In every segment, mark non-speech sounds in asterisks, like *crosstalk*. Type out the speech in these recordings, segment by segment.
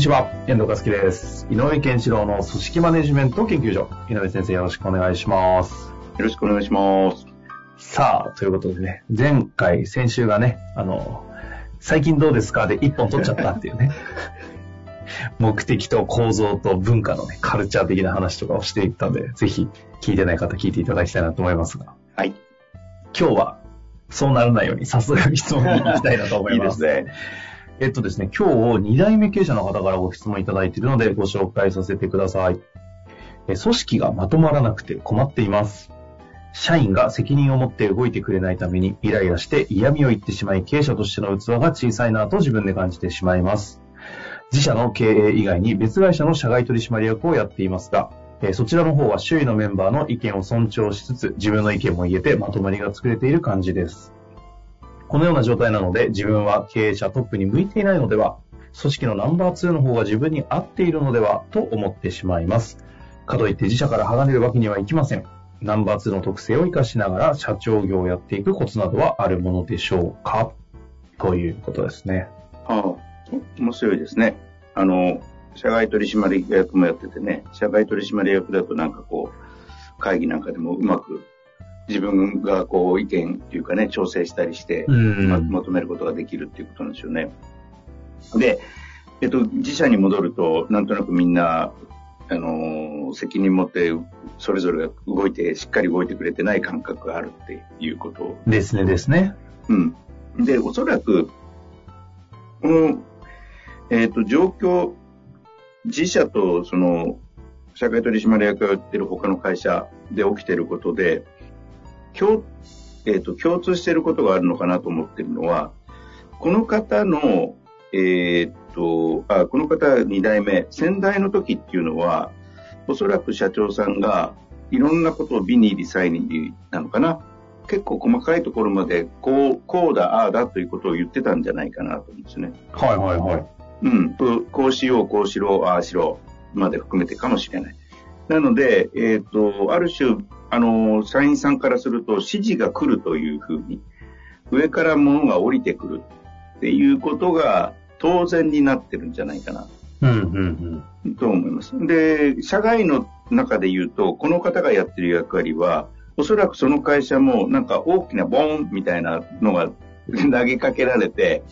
にちは、遠藤和樹です。井上健一郎の組織マネジメント研究所。井上先生よろしくお願いします。よろしくお願いします。さあ、ということでね、前回、先週がね、あの、最近どうですか？で一本取っちゃったっていうね。*laughs* 目的と構造と文化のね、カルチャー的な話とかをしていったんで、ぜひ聞いてない方聞いていただきたいなと思いますが、はい。今日はそうならないように早速質問に行きたいなと思います。いいですね。えっとですね、今日2代目経営者の方からご質問いただいているのでご紹介させてください。え組織がまとまらなくて困っています。社員が責任を持って動いてくれないためにイライラして嫌味を言ってしまい経営者としての器が小さいなと自分で感じてしまいます。自社の経営以外に別会社の社外取締役をやっていますが、えそちらの方は周囲のメンバーの意見を尊重しつつ自分の意見も言えてまとまりが作れている感じです。このような状態なので自分は経営者トップに向いていないのでは組織のナンバー2の方が自分に合っているのではと思ってしまいます。かといって自社から剥がれるわけにはいきません。ナンバー2の特性を活かしながら社長業をやっていくコツなどはあるものでしょうか？ということですね。はあ、面白いですね。あの、社外取締役もやっててね、社外取締役だとなんかこう、会議なんかでもうまく自分がこう意見っていうかね、調整したりして、うんままとめることができるっていうことなんですよね。で、えっと、自社に戻ると、なんとなくみんな、あの、責任持って、それぞれが動いて、しっかり動いてくれてない感覚があるっていうことですねですね。うん。で、おそらく、この、えっ、と、状況、自社と、その、社会取締役がやってる他の会社で起きてることで、共、えっ、と、共通していることがあるのかなと思ってるのは、この方の、えっ、と、あ、この方2代目、先代の時っていうのは、おそらく社長さんがいろんなことを美に入り際になのかな。結構細かいところまで、こう、こうだ、ああだということを言ってたんじゃないかなと思うんですね。はいはいはい。うん、とこうしよう、こうしろ、ああしろ、まで含めてかもしれない。なので、えっ、と、ある種、あの、社員さんからすると指示が来るというふうに、上から物が降りてくるっていうことが当然になってるんじゃないかな。うんうんうん。と思います。で、社外の中で言うと、この方がやってる役割は、おそらくその会社もなんか大きなボーンみたいなのが投げかけられて、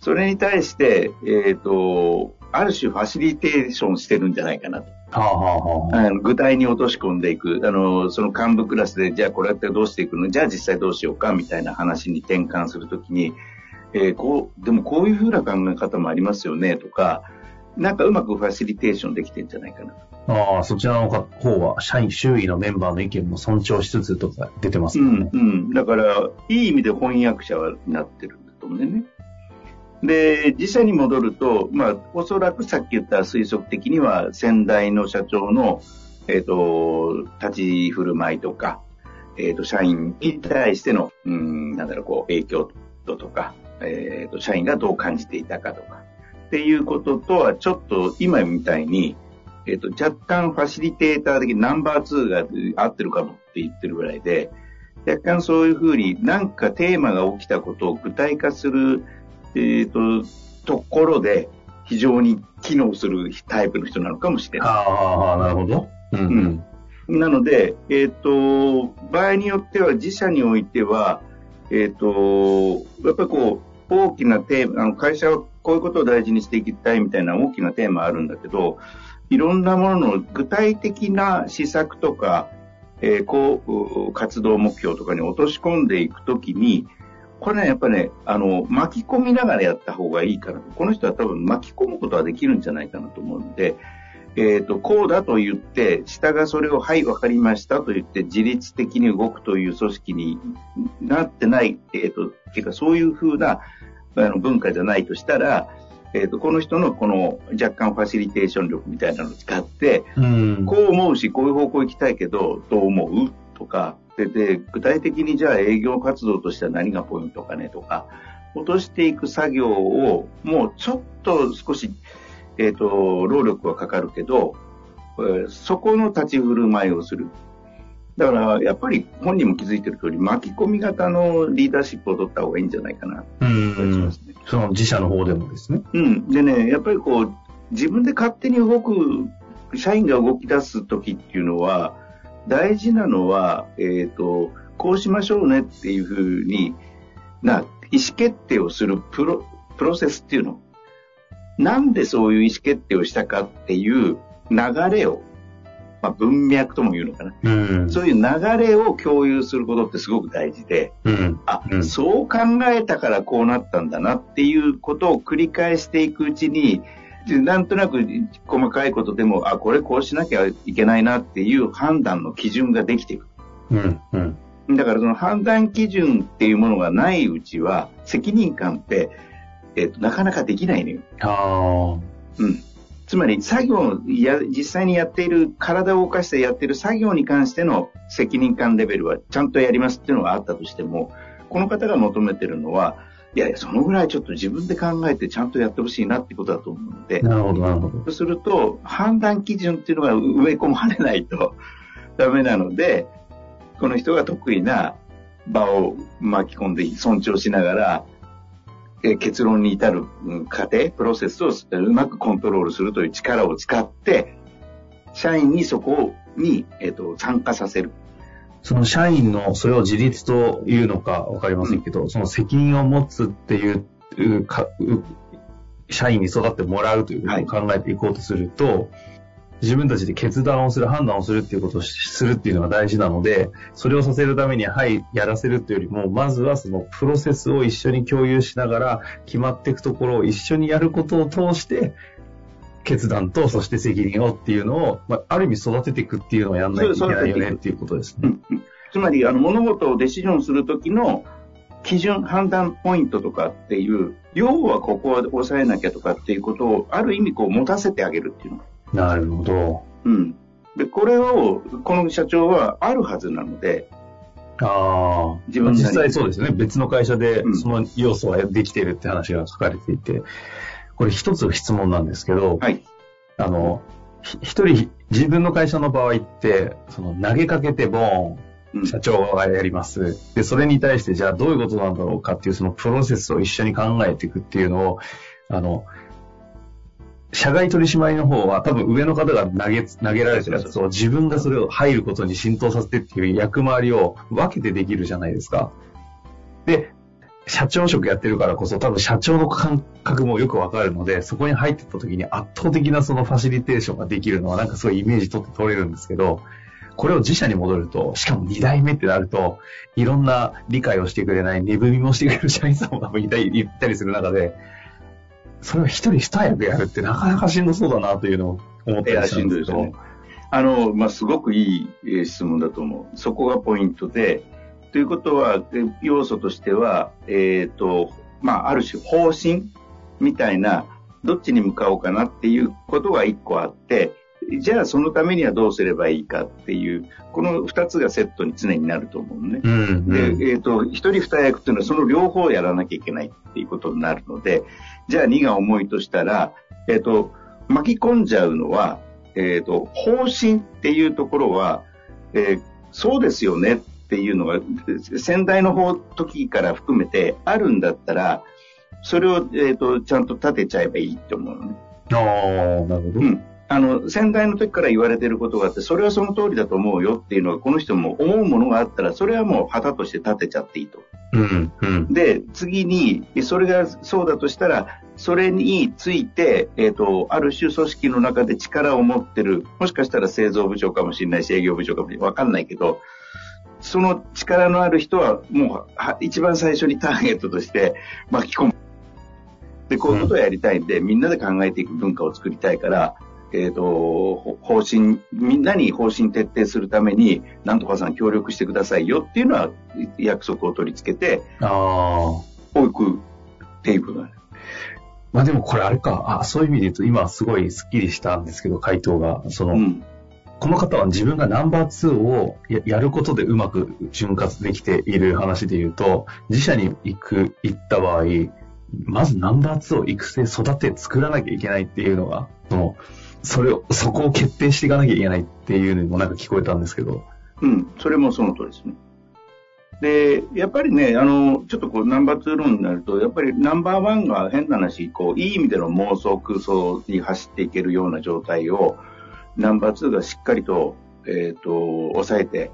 それに対して、えっ、と、ある種ファシリテーションしてるんじゃないかなと。はあはあ具体に落とし込んでいく。あの、その幹部クラスで、じゃあこれやってどうしていくの？じゃあ実際どうしようかみたいな話に転換するときに、えーこう、でもこういうふうな考え方もありますよねとか、なんかうまくファシリテーションできてんじゃないかなと。ああ、そちらの方は社員、周囲のメンバーの意見も尊重しつつとか出てますもんね。うん、だから、いい意味で翻訳者になってるんだと思うんだよね。で、自社に戻ると、まあ、おそらくさっき言った推測的には、先代の社長の、えっ、と、立ち振る舞いとか、えっ、と、社員に対しての、うん、なんだろう、こう、影響度とか、えっ、と、社員がどう感じていたかとか、っていうこととは、ちょっと今みたいに、えっ、と、若干ファシリテーター的ナンバー2が合ってるかもって言ってるぐらいで、若干そういうふうになんかテーマが起きたことを具体化する、えっ、と、ところで非常に機能するタイプの人なのかもしれない。はあはあはあ、なるほど。うんうん。なので、えっ、と、場合によっては自社においては、えっ、と、やっぱりこう、大きなテーマ、あの会社はこういうことを大事にしていきたいみたいな大きなテーマあるんだけど、いろんなものの具体的な施策とか、えーこう、活動目標とかに落とし込んでいくときに、これね、やっぱね、あの、巻き込みながらやった方がいいかなと。この人は多分巻き込むことはできるんじゃないかなと思うんで、えっ、と、こうだと言って、下がそれを、はい、わかりましたと言って、自律的に動くという組織になってない、えっ、と、っていうか、そういうふうな、あの文化じゃないとしたら、えーと、この人のこの若干ファシリテーション力みたいなのを使って、うん、こう思うし、こういう方向行きたいけど、どう思う？とかでで、具体的にじゃあ営業活動としては何がポイントかねとか、落としていく作業をもうちょっと少し、えっ、ー、と、労力はかかるけど、そこの立ち振る舞いをする。だから、やっぱり本人も気づいてる通り、巻き込み型のリーダーシップを取った方がいいんじゃないかな、うん、その自社の方でもですね。うん。でね、やっぱりこう、自分で勝手に動く、社員が動き出す時っていうのは、大事なのは、えっ、ー、と、こうしましょうねっていうふうにな、意思決定をするプロ、プロセスっていうの。なんでそういう意思決定をしたかっていう流れをまあ、文脈とも言うのかな、うん、そういう流れを共有することってすごく大事で、うん、あ、うん、そう考えたからこうなったんだなっていうことを繰り返していくうちに、なんとなく細かいことでも、あ、これこうしなきゃいけないなっていう判断の基準ができていく。うんうん、だからその判断基準っていうものがないうちは、責任感って、えっ、と、なかなかできないのよ。あうん。つまり作業や、実際にやっている、体を動かしてやっている作業に関しての責任感レベルはちゃんとやりますっていうのがあったとしても、この方が求めてるのは、いやいや、そのぐらいちょっと自分で考えてちゃんとやってほしいなってことだと思うので、なるほど、なるほど。そうすると、判断基準っていうのが植え込まれないと *laughs* ダメなので、この人が得意な場を巻き込んで尊重しながら、結論に至る過程、プロセスをうまくコントロールするという力を使って、社員にそこに、えっと、参加させる。その社員のそれを自立というのかわかりませんけど、うん、その責任を持つっていうか社員に育ってもらうということを考えていこうとすると、はい自分たちで決断をする、判断をするっていうことをするっていうのが大事なので、それをさせるために、はい、やらせるっていうよりも、まずはそのプロセスを一緒に共有しながら、決まっていくところを一緒にやることを通して、決断と、そして責任をっていうのを、まあ、ある意味育てていくっていうのをやんないといけないよねっていうことですね。うん、つまり、あの、物事をデシジョンするときの基準、判断ポイントとかっていう、要はここは抑えなきゃとかっていうことを、ある意味こう持たせてあげるっていうの。なるほど。うん。で、これを、この社長はあるはずなので、ああ、自分実際そうですね。別の会社でその要素はできているって話が書かれていて、これ一つ質問なんですけど、はい。あの、一人、自分の会社の場合って、その投げかけてボーン、社長がやります。で、それに対してじゃあどういうことなんだろうかっていうそのプロセスを一緒に考えていくっていうのを、あの、社外取締の方は多分上の方が投げ、投げられてるやつを自分がそれを入ることに浸透させてっていう役回りを分けてできるじゃないですか。で、社長職やってるからこそ多分社長の感覚もよくわかるので、そこに入ってった時に圧倒的なそのファシリテーションができるのはなんかすごいうイメージ取って取れるんですけど、これを自社に戻ると、しかも2代目ってなると、いろんな理解をしてくれない、値踏みもしてくれる社員さんも多分いたり、いたりする中で、それを一人二役やるってなかなかしんどそうだなというのを思ってらっしゃるんですけど。ね、あの、まあ、すごくいい質問だと思う。そこがポイントで、ということは、要素としては、えっ、ー、と、まあ、ある種方針みたいな、どっちに向かおうかなっていうことが一個あって、じゃあそのためにはどうすればいいかっていう、この二つがセットに常になると思うね。うんうん、で、えっ、ー、と、一人二役っていうのはその両方やらなきゃいけないっていうことになるので、じゃあ2が重いとしたら、えっ、ー、と、巻き込んじゃうのは、えっ、ー、と、方針っていうところは、えー、そうですよねっていうのが、先代の方、時から含めてあるんだったら、それを、えっ、と、ちゃんと立てちゃえばいいって思うのね。ああ、なるほど。うん。あの、先代の時から言われてることがあって、それはその通りだと思うよっていうのが、この人も思うものがあったら、それはもう旗として立てちゃっていいと。うんうん、で、次に、それがそうだとしたら、それについて、えっ、ー、と、ある種組織の中で力を持ってる、もしかしたら製造部長かもしれないし、営業部長かもしれない。わかんないけど、その力のある人は、もう、一番最初にターゲットとして *laughs* 巻き込む。で、こういうことをやりたいんで、うん、みんなで考えていく文化を作りたいから、えっ、ー、と、方針、みんなに方針徹底するために、なんとかさん協力してくださいよっていうのは約束を取り付けて、あおくっていうことだね。まあでもこれあれか、あそういう意味で言うと今すごいスッキリしたんですけど、回答が。その、うん。この方は自分がナンバー2をやることでうまく潤滑できている話で言うと、自社に行く、行った場合、まずナンバー2を育成、育て、作らなきゃいけないっていうのが、その、それを、そこを決定していかなきゃいけないっていうのもなんか聞こえたんですけど。うん。それもその通りですね。で、やっぱりね、あの、ちょっとこう、ナンバー2論になると、やっぱりナンバーワンが変な話、こう、いい意味での妄想空想に走っていけるような状態を、ナンバー2がしっかりと、えっ、と、抑えて、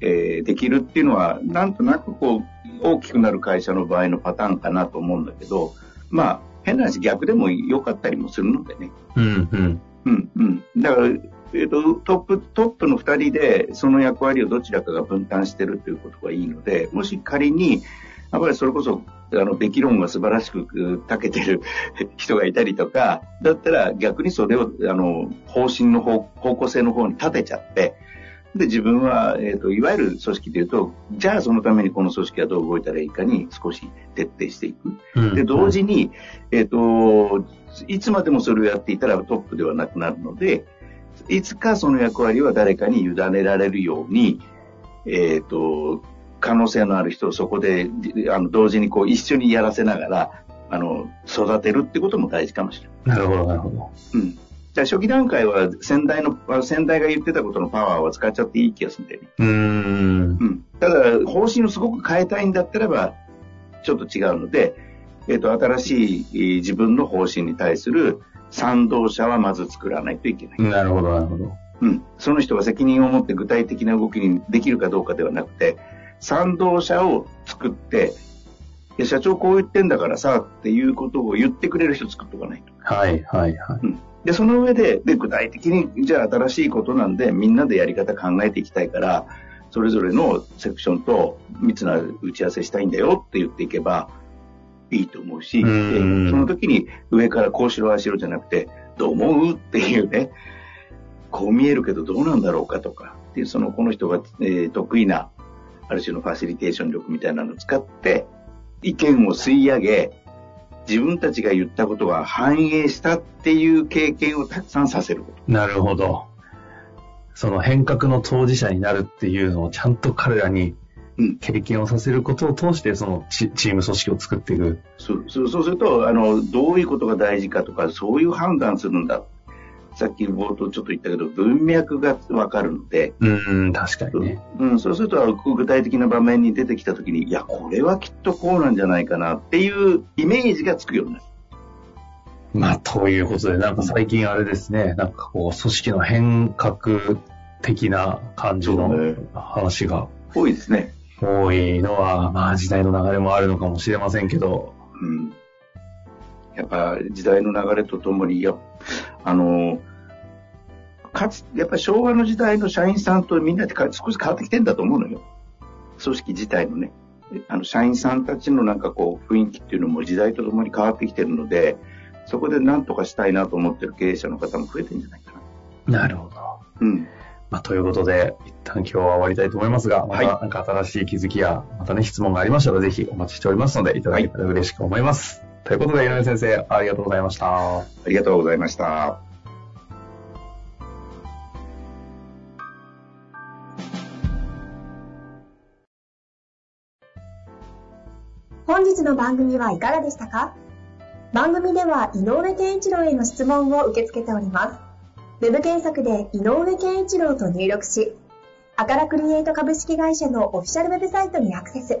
えーできるっていうのは、なんとなくこう、大きくなる会社の場合のパターンかなと思うんだけど、まあ、変な話、逆でも良かったりもするのでね。うん、うん。うんうん。だから、えっ、と、トップ、トップの二人で、その役割をどちらかが分担してるということがいいので、もし仮に、やっぱりそれこそ、あの、べき論が素晴らしくう長けてる人がいたりとか、*laughs* だったら逆にそれを、あの、方針の方方向性の方に立てちゃって、で、自分は、えっ、と、いわゆる組織でいうと、じゃあそのためにこの組織はどう動いたらいいかに少し徹底していく。うんで、同時に、えっ、と、いつまでもそれをやっていたらトップではなくなるので、いつかその役割は誰かに委ねられるように、えっ、と、可能性のある人をそこで、あの、同時にこう一緒にやらせながら、あの、育てるってことも大事かもしれない。なるほど、なるほど。うん。じゃあ初期段階は先代の、あ先代が言ってたことのパワーを使っちゃっていい気がするんだよね。うーん。うん。ただ、方針をすごく変えたいんだったらば、ちょっと違うので、えっ、と、新しいえー自分の方針に対する賛同者はまず作らないといけない。なるほど、なるほど。うん。その人が責任を持って具体的な動きにできるかどうかではなくて、賛同者を作って、いや、社長こう言ってんだからさ、っていうことを言ってくれる人作っておかないと。はい、はい、はい。で、その上で、で、具体的に、じゃあ新しいことなんで、みんなでやり方考えていきたいから、それぞれのセクションと密な打ち合わせしたいんだよって言っていけばいいと思うし、でうん。その時に上からこうしろああしろじゃなくて、どう思う？っていうね、こう見えるけどどうなんだろうかとか、っていうそのこの人が、えー得意な、ある種のファシリテーション力みたいなのを使って、意見を吸い上げ、自分たちが言ったことが反映したっていう経験をたくさんさせる。なるほど。その変革の当事者になるっていうのをちゃんと彼らにうん経験をさせることを通して、そのチチーム組織を作っていく。そうそうするとあの、どういうことが大事かとか、そういう判断するんだ。さっき冒頭ちょっと言ったけど、文脈がわかるので、うん、確かにね。うん、そうすると具体的な場面に出てきたときに、いや、これはきっとこうなんじゃないかなっていうイメージがつくようになる。まあ、ということで、なんか最近あれですね、なんかこう、組織の変革的な感じの話が多いですね。多いのは、まあ時代の流れもあるのかもしれませんけど、うん。やっぱ時代の流れとともに、やあの、かつ、やっぱり昭和の時代の社員さんとみんなってか少し変わってきてんだと思うのよ。組織自体のね。あの、社員さんたちのなんかこう、雰囲気っていうのも時代とともに変わってきてるので、そこで何とかしたいなと思ってる経営者の方も増えてるんじゃないかな。なるほど。うん。まあ、ということで、一旦今日は終わりたいと思いますが、またはなんか新しい気づきや、またね、質問がありましたら、ぜひお待ちしておりますので、いただけたら嬉しく思います。ということで、井上先生、ありがとうございました。ありがとうございました。本日の番組はいかがでしたか？番組では井上健一郎への質問を受け付けております。ウェブ検索で井上健一郎と入力し、アカラクリエイト株式会社のオフィシャルウェブサイトにアクセス。